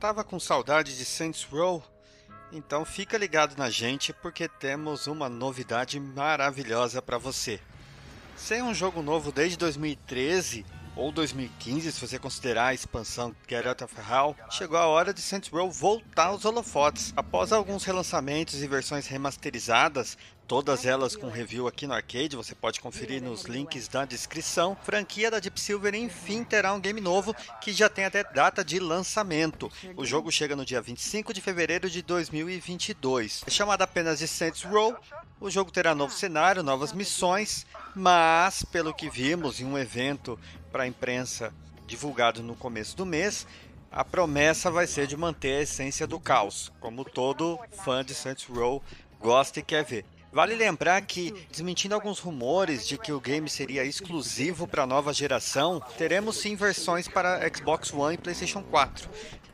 Tava com saudade de Saints Row? Então fica ligado na gente porque temos uma novidade maravilhosa para você. Sem um jogo novo desde 2013 ou 2015, se você considerar a expansão Get of Hell, chegou a hora de Saints Row voltar aos holofotes. Após alguns relançamentos e versões remasterizadas, todas elas com review aqui no arcade, você pode conferir nos links da descrição. Franquia da Deep Silver enfim terá um game novo que já tem até data de lançamento. O jogo chega no dia 25 de fevereiro de 2022. É chamado apenas de Saints Row. O jogo terá novo cenário, novas missões, mas pelo que vimos em um evento para a imprensa divulgado no começo do mês, a promessa vai ser de manter a essência do caos, como todo fã de Saints Row gosta e quer ver. Vale lembrar que, desmentindo alguns rumores de que o game seria exclusivo para a nova geração, teremos sim versões para Xbox One e PlayStation 4.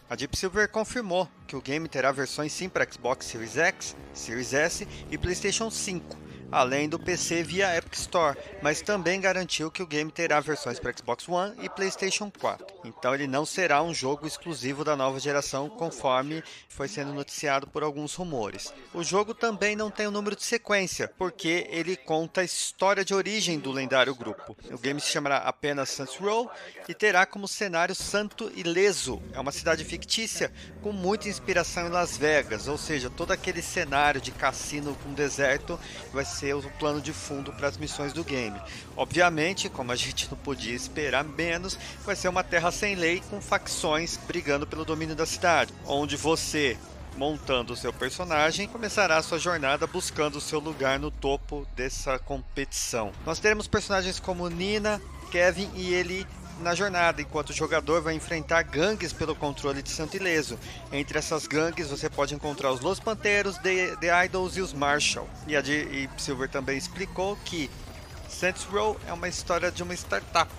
A Deep Silver confirmou que o game terá versões sim para Xbox Series X, Series S e PlayStation 5 além do PC via Epic Store, mas também garantiu que o game terá versões para Xbox One e PlayStation 4. Então ele não será um jogo exclusivo da nova geração, conforme foi sendo noticiado por alguns rumores. O jogo também não tem o um número de sequência, porque ele conta a história de origem do lendário grupo. O game se chamará apenas Saints Row e terá como cenário Santo Ileso. É uma cidade fictícia com muita inspiração em Las Vegas, ou seja, todo aquele cenário de cassino com deserto vai ser o plano de fundo para as missões do game. Obviamente, como a gente não podia esperar menos, vai ser uma terra sem lei com facções brigando pelo domínio da cidade, onde você montando o seu personagem, começará sua jornada buscando o seu lugar no topo dessa competição. Nós teremos personagens como Nina, Kevin e ele na jornada, enquanto o jogador vai enfrentar gangues pelo controle de Santo Ileso. Entre essas gangues você pode encontrar os Los Panteros, The, The Idols e os Marshall. E a de Silver também explicou que Saints Row é uma história de uma startup,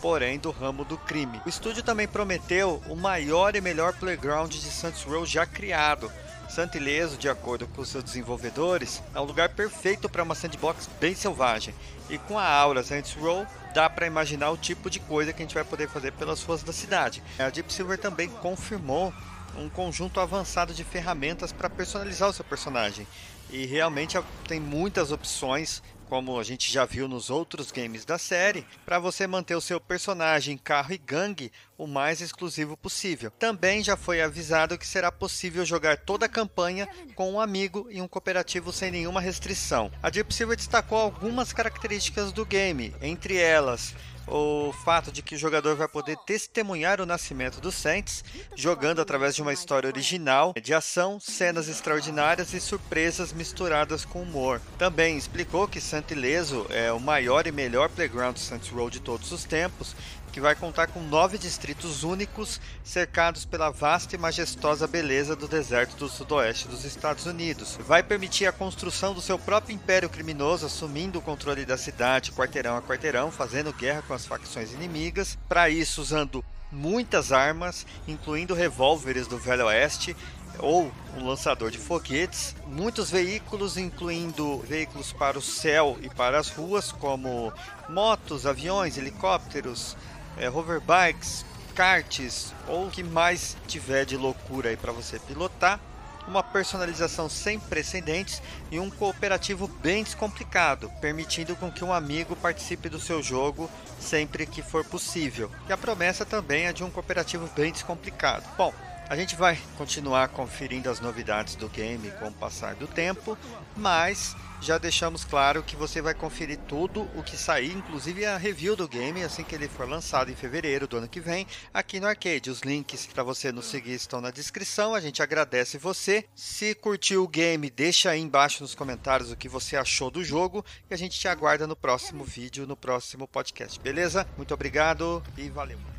porém do ramo do crime. O estúdio também prometeu o maior e melhor playground de Saints Row já criado. Santo Ileso, de acordo com seus desenvolvedores, é um lugar perfeito para uma sandbox bem selvagem. E com a aura Saints Row, dá para imaginar o tipo de coisa que a gente vai poder fazer pelas ruas da cidade. A Deep Silver também confirmou um conjunto avançado de ferramentas para personalizar o seu personagem. E realmente tem muitas opções como a gente já viu nos outros games da série, para você manter o seu personagem, carro e gangue o mais exclusivo possível. Também já foi avisado que será possível jogar toda a campanha com um amigo em um cooperativo sem nenhuma restrição. A Deep Silver destacou algumas características do game, entre elas o fato de que o jogador vai poder testemunhar o nascimento dos Saints, jogando através de uma história original, de ação, cenas extraordinárias e surpresas misturadas com humor. Também explicou que Santo Ileso é o maior e melhor playground Saints Row de todos os tempos que vai contar com nove distritos únicos, cercados pela vasta e majestosa beleza do deserto do sudoeste dos Estados Unidos. Vai permitir a construção do seu próprio império criminoso, assumindo o controle da cidade quarteirão a quarteirão, fazendo guerra com as facções inimigas. Para isso, usando muitas armas, incluindo revólveres do Velho Oeste ou um lançador de foguetes, muitos veículos, incluindo veículos para o céu e para as ruas, como motos, aviões, helicópteros, é, hoverbikes, karts ou o que mais tiver de loucura aí para você pilotar. Uma personalização sem precedentes e um cooperativo bem descomplicado, permitindo com que um amigo participe do seu jogo sempre que for possível. E a promessa também é de um cooperativo bem descomplicado. Bom, a gente vai continuar conferindo as novidades do game com o passar do tempo, mas já deixamos claro que você vai conferir tudo o que sair, inclusive a review do game assim que ele for lançado em fevereiro do ano que vem, aqui no arcade. Os links para você nos seguir estão na descrição. A gente agradece você. Se curtiu o game, deixa aí embaixo nos comentários o que você achou do jogo e a gente te aguarda no próximo vídeo, no próximo podcast. Beleza? Muito obrigado e valeu.